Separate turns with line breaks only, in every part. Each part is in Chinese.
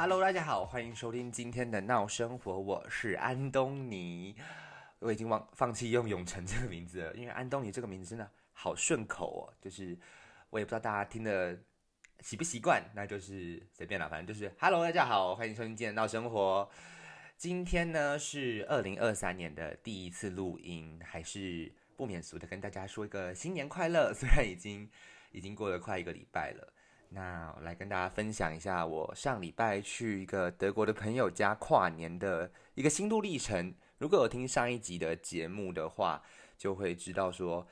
Hello，大家好，欢迎收听今天的闹生活，我是安东尼。我已经忘放弃用永成这个名字了，因为安东尼这个名字真的好顺口哦。就是我也不知道大家听的习不习惯，那就是随便了，反正就是 Hello，大家好，欢迎收听今天的闹生活。今天呢是二零二三年的第一次录音，还是不免俗的跟大家说一个新年快乐。虽然已经已经过了快一个礼拜了。那我来跟大家分享一下我上礼拜去一个德国的朋友家跨年的一个心路历程。如果有听上一集的节目的话，就会知道说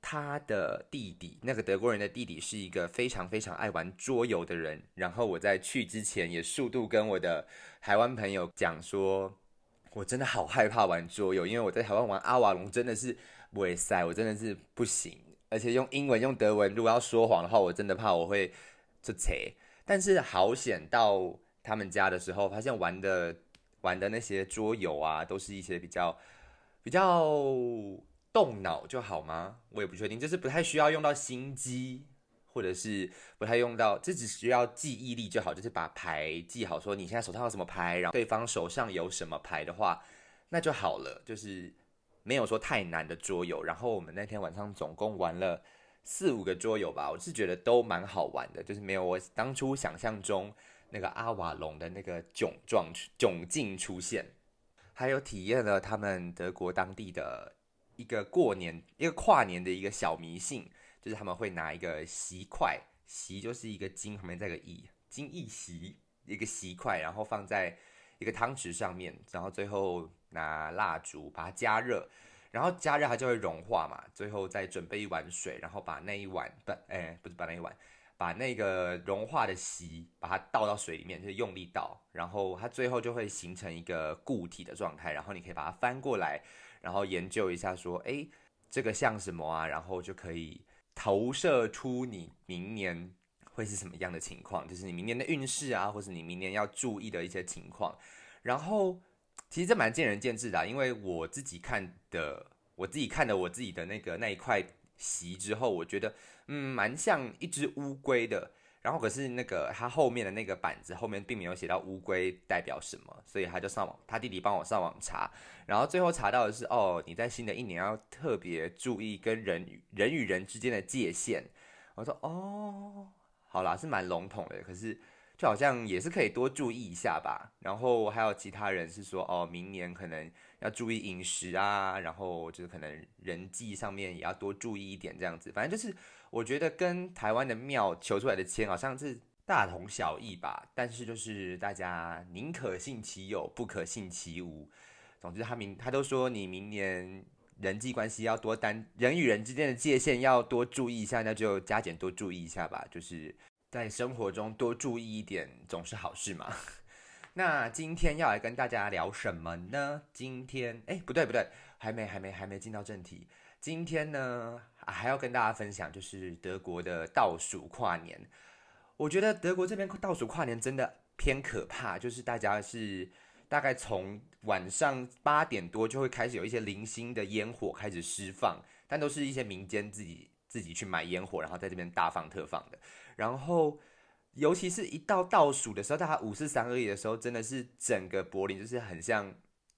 他的弟弟，那个德国人的弟弟是一个非常非常爱玩桌游的人。然后我在去之前也速度跟我的台湾朋友讲说，我真的好害怕玩桌游，因为我在台湾玩阿瓦隆真的是不会塞，我真的是不行。而且用英文、用德文，如果要说谎的话，我真的怕我会就扯。但是好险，到他们家的时候，发现玩的玩的那些桌游啊，都是一些比较比较动脑就好吗？我也不确定，就是不太需要用到心机，或者是不太用到，这只需要记忆力就好，就是把牌记好，说你现在手上有什么牌，然后对方手上有什么牌的话，那就好了，就是。没有说太难的桌游，然后我们那天晚上总共玩了四五个桌游吧，我是觉得都蛮好玩的，就是没有我当初想象中那个阿瓦隆的那个窘状窘境出现，还有体验了他们德国当地的一个过年一个跨年的一个小迷信，就是他们会拿一个席块，席就是一个金旁边再个一，金一席一个席块，然后放在一个汤匙上面，然后最后。拿蜡烛把它加热，然后加热它就会融化嘛。最后再准备一碗水，然后把那一碗不，哎，不是把那一碗，把那个融化的锡把它倒到水里面，就是用力倒，然后它最后就会形成一个固体的状态。然后你可以把它翻过来，然后研究一下说，哎，这个像什么啊？然后就可以投射出你明年会是什么样的情况，就是你明年的运势啊，或是你明年要注意的一些情况，然后。其实这蛮见仁见智的，因为我自己看的，我自己看的我自己的那个那一块席之后，我觉得嗯蛮像一只乌龟的。然后可是那个他后面的那个板子后面并没有写到乌龟代表什么，所以他就上网，他弟弟帮我上网查，然后最后查到的是哦，你在新的一年要特别注意跟人与人与人之间的界限。我说哦，好啦，是蛮笼统的，可是。好像也是可以多注意一下吧，然后还有其他人是说哦，明年可能要注意饮食啊，然后就是可能人际上面也要多注意一点这样子。反正就是我觉得跟台湾的庙求出来的签好像是大同小异吧，但是就是大家宁可信其有，不可信其无。总之他明他都说你明年人际关系要多担人与人之间的界限要多注意一下，那就加减多注意一下吧，就是。在生活中多注意一点，总是好事嘛。那今天要来跟大家聊什么呢？今天，哎，不对不对，还没还没还没进到正题。今天呢，还要跟大家分享，就是德国的倒数跨年。我觉得德国这边倒数跨年真的偏可怕，就是大家是大概从晚上八点多就会开始有一些零星的烟火开始释放，但都是一些民间自己自己去买烟火，然后在这边大放特放的。然后，尤其是一到倒数的时候，大家五四三二一的时候，真的是整个柏林就是很像，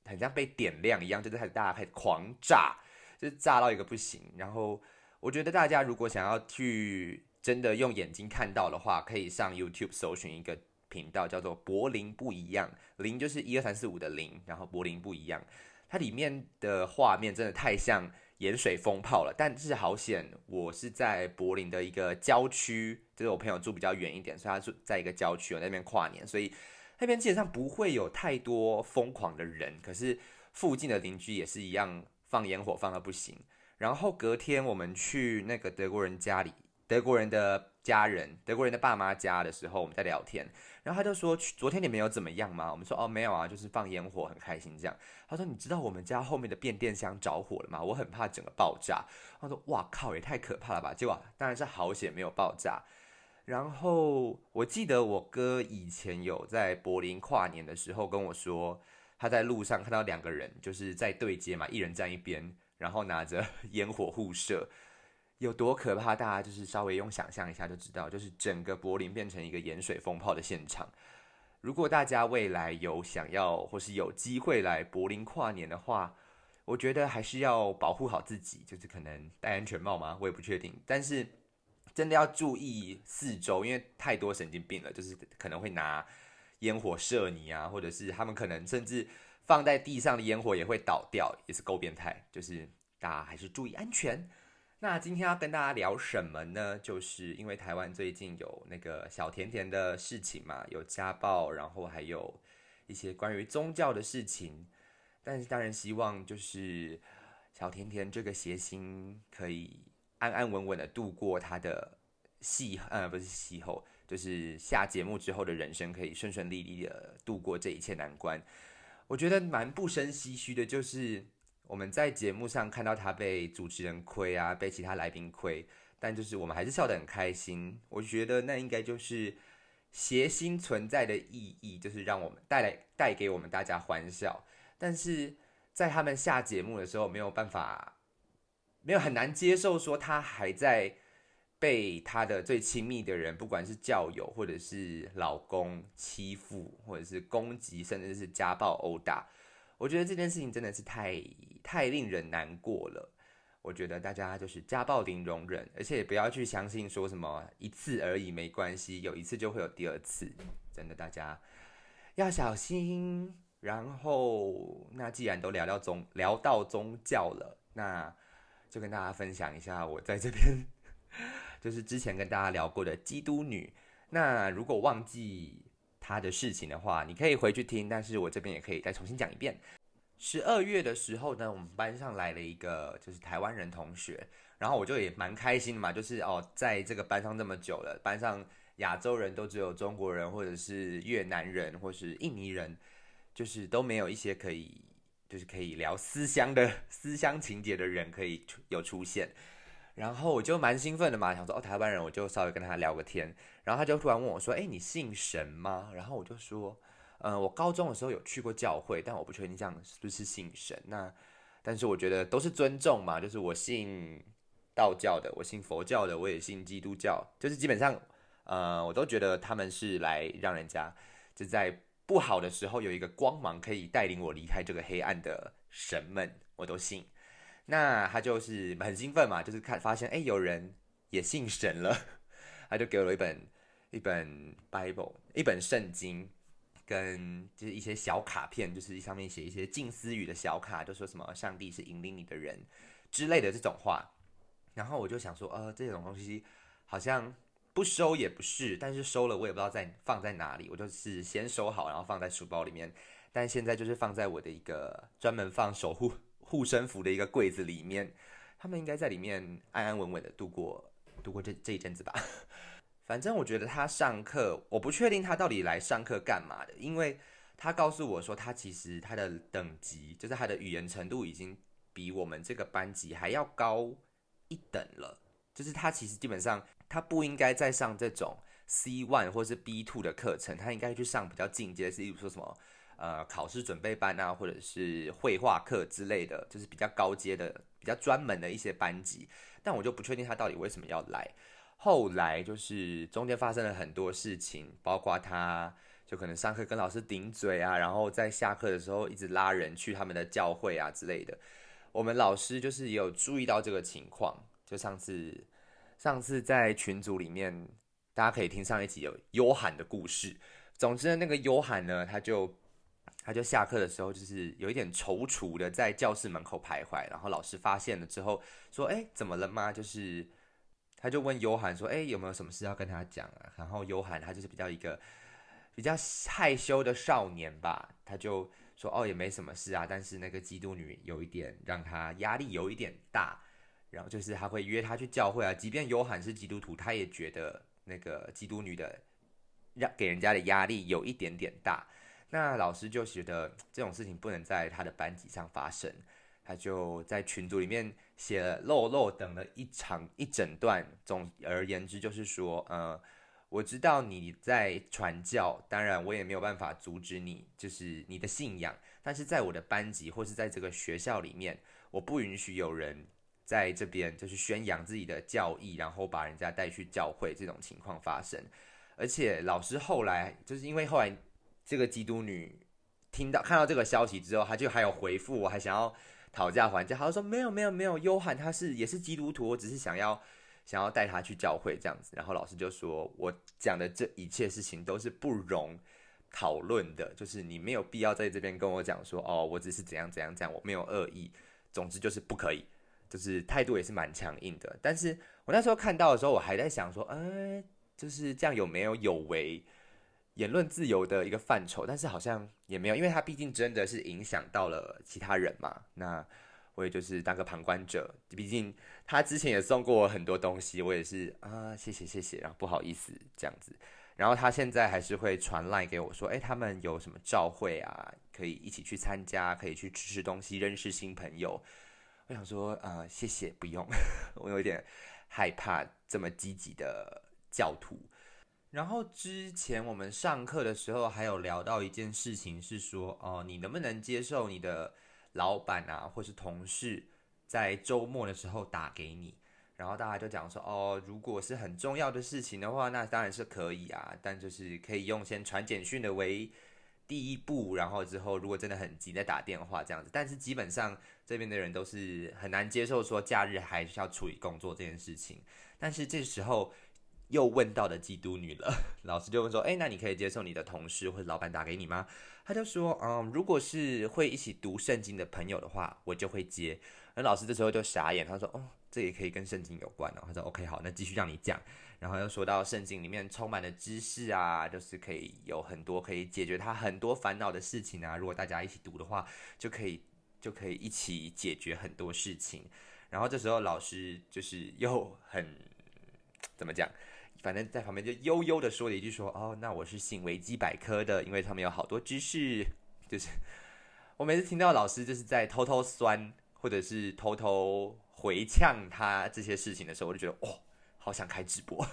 很像被点亮一样，就是开始大家开始狂炸，就是炸到一个不行。然后，我觉得大家如果想要去真的用眼睛看到的话，可以上 YouTube 搜寻一个频道，叫做“柏林不一样”，零就是一二三四五的零，然后柏林不一样，它里面的画面真的太像。盐水风炮了，但是好险，我是在柏林的一个郊区，就是我朋友住比较远一点，所以他住在一个郊区，我那边跨年，所以那边基本上不会有太多疯狂的人。可是附近的邻居也是一样放烟火放到不行。然后隔天我们去那个德国人家里，德国人的家人，德国人的爸妈家的时候，我们在聊天。然后他就说：“昨天你们有怎么样吗？”我们说：“哦，没有啊，就是放烟火，很开心这样。”他说：“你知道我们家后面的变电箱着火了吗？我很怕整个爆炸。”他说：“哇靠，也太可怕了吧！”结果当然是好险没有爆炸。然后我记得我哥以前有在柏林跨年的时候跟我说，他在路上看到两个人就是在对接嘛，一人站一边，然后拿着 烟火互射。有多可怕？大家就是稍微用想象一下就知道，就是整个柏林变成一个盐水风炮的现场。如果大家未来有想要或是有机会来柏林跨年的话，我觉得还是要保护好自己，就是可能戴安全帽吗？我也不确定。但是真的要注意四周，因为太多神经病了，就是可能会拿烟火射你啊，或者是他们可能甚至放在地上的烟火也会倒掉，也是够变态。就是大家还是注意安全。那今天要跟大家聊什么呢？就是因为台湾最近有那个小甜甜的事情嘛，有家暴，然后还有一些关于宗教的事情。但是当然希望就是小甜甜这个谐星可以安安稳稳的度过他的戏，呃，不是戏后，就是下节目之后的人生，可以顺顺利利的度过这一切难关。我觉得蛮不生唏嘘的，就是。我们在节目上看到他被主持人亏啊，被其他来宾亏，但就是我们还是笑得很开心。我觉得那应该就是谐星存在的意义，就是让我们带来带给我们大家欢笑。但是在他们下节目的时候，没有办法，没有很难接受说他还在被他的最亲密的人，不管是教友或者是老公欺负，或者是攻击，甚至是家暴殴打。我觉得这件事情真的是太太令人难过了。我觉得大家就是家暴零容忍，而且也不要去相信说什么一次而已没关系，有一次就会有第二次。真的，大家要小心。然后，那既然都聊到宗聊到宗教了，那就跟大家分享一下我在这边 就是之前跟大家聊过的基督女。那如果忘记。他的事情的话，你可以回去听，但是我这边也可以再重新讲一遍。十二月的时候呢，我们班上来了一个就是台湾人同学，然后我就也蛮开心的嘛，就是哦，在这个班上这么久了，班上亚洲人都只有中国人或者是越南人或是印尼人，就是都没有一些可以就是可以聊思乡的 思乡情节的人可以有出现。然后我就蛮兴奋的嘛，想说哦，台湾人，我就稍微跟他聊个天。然后他就突然问我说：“哎，你信神吗？”然后我就说：“嗯，我高中的时候有去过教会，但我不确定这样是不是信神。那但是我觉得都是尊重嘛，就是我信道教的，我信佛教的，我也信基督教，就是基本上，呃，我都觉得他们是来让人家就在不好的时候有一个光芒可以带领我离开这个黑暗的神们，我都信。”那他就是很兴奋嘛，就是看发现哎，有人也信神了，他就给我了一本一本 Bible，一本圣经，跟就是一些小卡片，就是上面写一些近思语的小卡，就说什么上帝是引领你的人之类的这种话。然后我就想说，呃，这种东西好像不收也不是，但是收了我也不知道在放在哪里，我就是先收好，然后放在书包里面。但现在就是放在我的一个专门放守护。护身符的一个柜子里面，他们应该在里面安安稳稳的度过度过这这一阵子吧。反正我觉得他上课，我不确定他到底来上课干嘛的，因为他告诉我说，他其实他的等级，就是他的语言程度已经比我们这个班级还要高一等了。就是他其实基本上他不应该再上这种 C one 或是 B two 的课程，他应该去上比较进阶，是例如说什么。呃，考试准备班啊，或者是绘画课之类的，就是比较高阶的、比较专门的一些班级。但我就不确定他到底为什么要来。后来就是中间发生了很多事情，包括他就可能上课跟老师顶嘴啊，然后在下课的时候一直拉人去他们的教会啊之类的。我们老师就是也有注意到这个情况。就上次，上次在群组里面，大家可以听上一集有优罕的故事。总之，那个优罕呢，他就。他就下课的时候，就是有一点踌躇的在教室门口徘徊，然后老师发现了之后说：“哎，怎么了吗？”就是他就问优涵说：“哎，有没有什么事要跟他讲啊？”然后优涵他就是比较一个比较害羞的少年吧，他就说：“哦，也没什么事啊，但是那个基督女有一点让他压力有一点大，然后就是他会约他去教会啊，即便优涵是基督徒，他也觉得那个基督女的让给人家的压力有一点点大。”那老师就觉得这种事情不能在他的班级上发生，他就在群组里面写了漏漏等了一长一整段。总而言之，就是说，呃，我知道你在传教，当然我也没有办法阻止你，就是你的信仰。但是在我的班级或是在这个学校里面，我不允许有人在这边就是宣扬自己的教义，然后把人家带去教会这种情况发生。而且老师后来就是因为后来。这个基督女听到看到这个消息之后，她就还有回复我，还想要讨价还价。她说没有没有没有，约翰他是也是基督徒，我只是想要想要带他去教会这样子。然后老师就说我讲的这一切事情都是不容讨论的，就是你没有必要在这边跟我讲说哦，我只是怎样怎样这样，我没有恶意。总之就是不可以，就是态度也是蛮强硬的。但是我那时候看到的时候，我还在想说，哎，就是这样有没有有违？言论自由的一个范畴，但是好像也没有，因为他毕竟真的是影响到了其他人嘛。那我也就是当个旁观者，毕竟他之前也送过我很多东西，我也是啊，谢谢谢谢，然后不好意思这样子。然后他现在还是会传赖给我说，哎，他们有什么召会啊，可以一起去参加，可以去吃吃东西，认识新朋友。我想说，呃，谢谢，不用，我有点害怕这么积极的教徒。然后之前我们上课的时候还有聊到一件事情，是说哦，你能不能接受你的老板啊，或是同事在周末的时候打给你？然后大家就讲说哦，如果是很重要的事情的话，那当然是可以啊，但就是可以用先传简讯的为第一步，然后之后如果真的很急再打电话这样子。但是基本上这边的人都是很难接受说假日还需要处理工作这件事情。但是这时候。又问到的基督女了，老师就问说：“哎，那你可以接受你的同事或者老板打给你吗？”他就说：“嗯，如果是会一起读圣经的朋友的话，我就会接。”那老师这时候就傻眼，他说：“哦，这也可以跟圣经有关哦。”他说：“OK，好，那继续让你讲。”然后又说到圣经里面充满了知识啊，就是可以有很多可以解决他很多烦恼的事情啊。如果大家一起读的话，就可以就可以一起解决很多事情。然后这时候老师就是又很怎么讲？反正在旁边就悠悠的说了一句：“说哦，那我是信维基百科的，因为他们有好多知识。”就是我每次听到老师就是在偷偷酸，或者是偷偷回呛他这些事情的时候，我就觉得哦，好想开直播。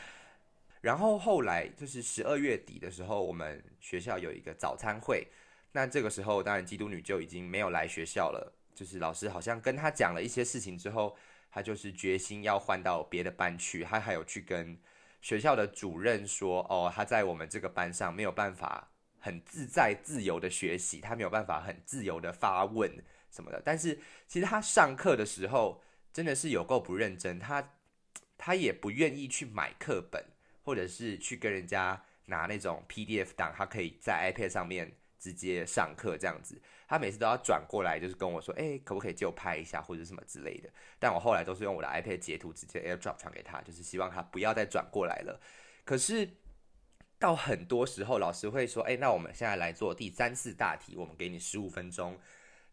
然后后来就是十二月底的时候，我们学校有一个早餐会，那这个时候当然基督女就已经没有来学校了。就是老师好像跟他讲了一些事情之后。他就是决心要换到别的班去，他还有去跟学校的主任说：“哦，他在我们这个班上没有办法很自在、自由的学习，他没有办法很自由的发问什么的。但是其实他上课的时候真的是有够不认真，他他也不愿意去买课本，或者是去跟人家拿那种 PDF 档，他可以在 iPad 上面直接上课这样子。”他每次都要转过来，就是跟我说：“哎，可不可以借我拍一下，或者什么之类的？”但我后来都是用我的 iPad 截图，直接 AirDrop 传给他，就是希望他不要再转过来了。可是到很多时候，老师会说：“哎，那我们现在来做第三次大题，我们给你十五分钟。”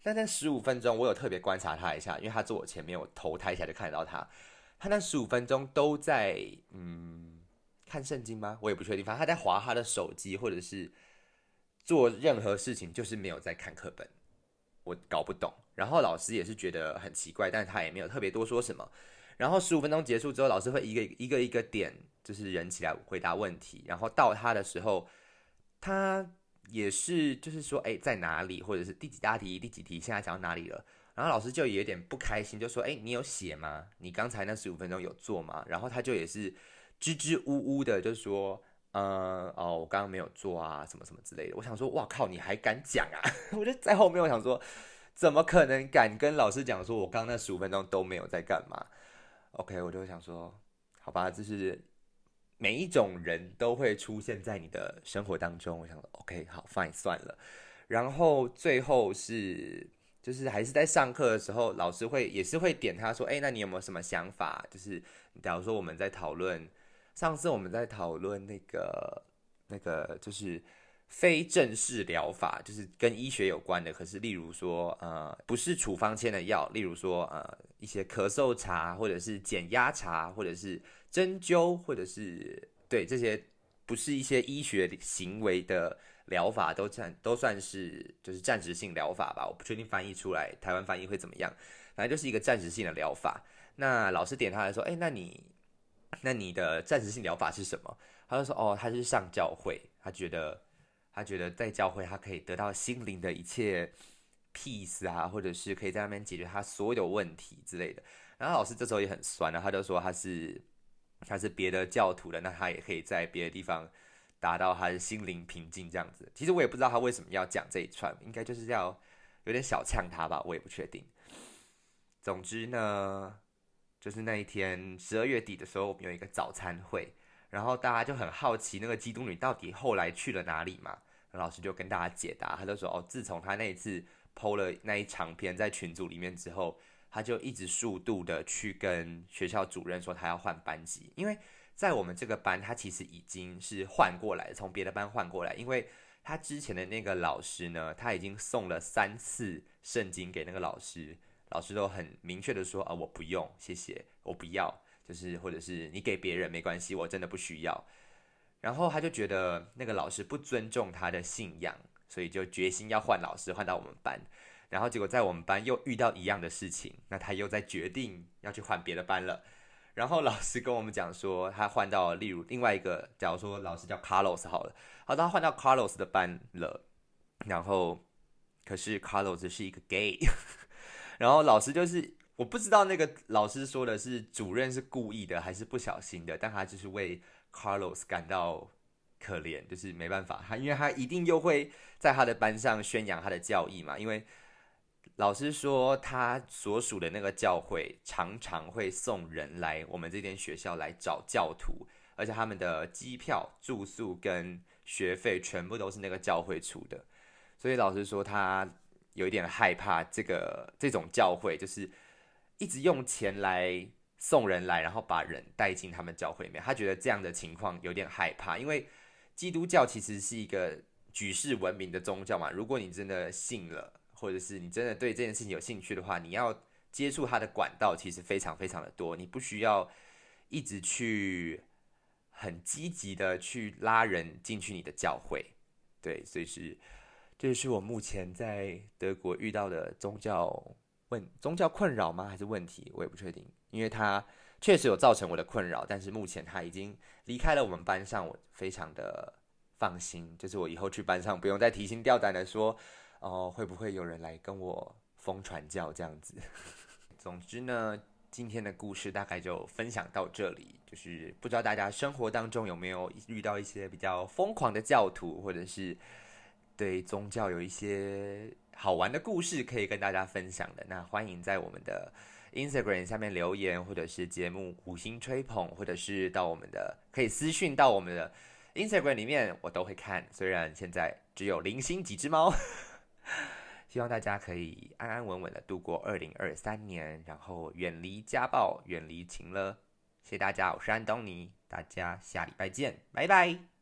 但在十五分钟，我有特别观察他一下，因为他坐我前面，我头抬起来就看得到他。他那十五分钟都在嗯看圣经吗？我也不确定，反正他在划他的手机，或者是。做任何事情就是没有在看课本，我搞不懂。然后老师也是觉得很奇怪，但是他也没有特别多说什么。然后十五分钟结束之后，老师会一个一个一个点，就是人起来回答问题。然后到他的时候，他也是就是说，哎，在哪里，或者是第几大题、第几题，现在讲到哪里了？然后老师就有点不开心，就说，哎，你有写吗？你刚才那十五分钟有做吗？然后他就也是支支吾吾的，就说。嗯哦，我刚刚没有做啊，什么什么之类的。我想说，哇靠，你还敢讲啊？我就在后面，我想说，怎么可能敢跟老师讲说，我刚刚那十五分钟都没有在干嘛？OK，我就想说，好吧，就是每一种人都会出现在你的生活当中。我想说，OK，好，fine，算了。然后最后是，就是还是在上课的时候，老师会也是会点他说，哎，那你有没有什么想法？就是假如说我们在讨论。上次我们在讨论那个那个就是非正式疗法，就是跟医学有关的。可是，例如说，呃，不是处方签的药，例如说，呃，一些咳嗽茶，或者是减压茶，或者是针灸，或者是对这些不是一些医学行为的疗法，都算都算是就是暂时性疗法吧。我不确定翻译出来台湾翻译会怎么样，反正就是一个暂时性的疗法。那老师点他来说，哎，那你。那你的暂时性疗法是什么？他就说：“哦，他是上教会，他觉得他觉得在教会他可以得到心灵的一切 peace 啊，或者是可以在那边解决他所有问题之类的。”然后老师这时候也很酸了，他就说他是他是别的教徒的，那他也可以在别的地方达到他的心灵平静这样子。其实我也不知道他为什么要讲这一串，应该就是要有点小呛他吧，我也不确定。总之呢，就是那一天十二月底的时候，我们有一个早餐会，然后大家就很好奇那个基督女到底后来去了哪里嘛。老师就跟大家解答，他就说：“哦，自从他那一次剖了那一长篇在群组里面之后，他就一直速度的去跟学校主任说他要换班级，因为在我们这个班，他其实已经是换过来，从别的班换过来，因为他之前的那个老师呢，他已经送了三次圣经给那个老师，老师都很明确的说啊，我不用，谢谢，我不要，就是或者是你给别人没关系，我真的不需要。”然后他就觉得那个老师不尊重他的信仰，所以就决心要换老师，换到我们班。然后结果在我们班又遇到一样的事情，那他又在决定要去换别的班了。然后老师跟我们讲说，他换到例如另外一个，假如说老师叫 Carlos 好了，好，他换到 Carlos 的班了。然后可是 Carlos 是一个 gay，然后老师就是我不知道那个老师说的是主任是故意的还是不小心的，但他就是为。Carlos 感到可怜，就是没办法，他因为他一定又会在他的班上宣扬他的教义嘛。因为老师说他所属的那个教会常常会送人来我们这间学校来找教徒，而且他们的机票、住宿跟学费全部都是那个教会出的。所以老师说他有一点害怕这个这种教会，就是一直用钱来。送人来，然后把人带进他们教会里面。他觉得这样的情况有点害怕，因为基督教其实是一个举世闻名的宗教嘛。如果你真的信了，或者是你真的对这件事情有兴趣的话，你要接触他的管道其实非常非常的多。你不需要一直去很积极的去拉人进去你的教会。对，所以是这是我目前在德国遇到的宗教问宗教困扰吗？还是问题？我也不确定。因为他确实有造成我的困扰，但是目前他已经离开了我们班上，我非常的放心。就是我以后去班上不用再提心吊胆的说，哦，会不会有人来跟我疯传教这样子。总之呢，今天的故事大概就分享到这里。就是不知道大家生活当中有没有遇到一些比较疯狂的教徒，或者是对宗教有一些好玩的故事可以跟大家分享的。那欢迎在我们的。Instagram 下面留言，或者是节目五星吹捧，或者是到我们的可以私讯到我们的 Instagram 里面，我都会看。虽然现在只有零星几只猫，希望大家可以安安稳稳的度过二零二三年，然后远离家暴，远离情了。谢谢大家，我是安东尼，大家下礼拜见，拜拜。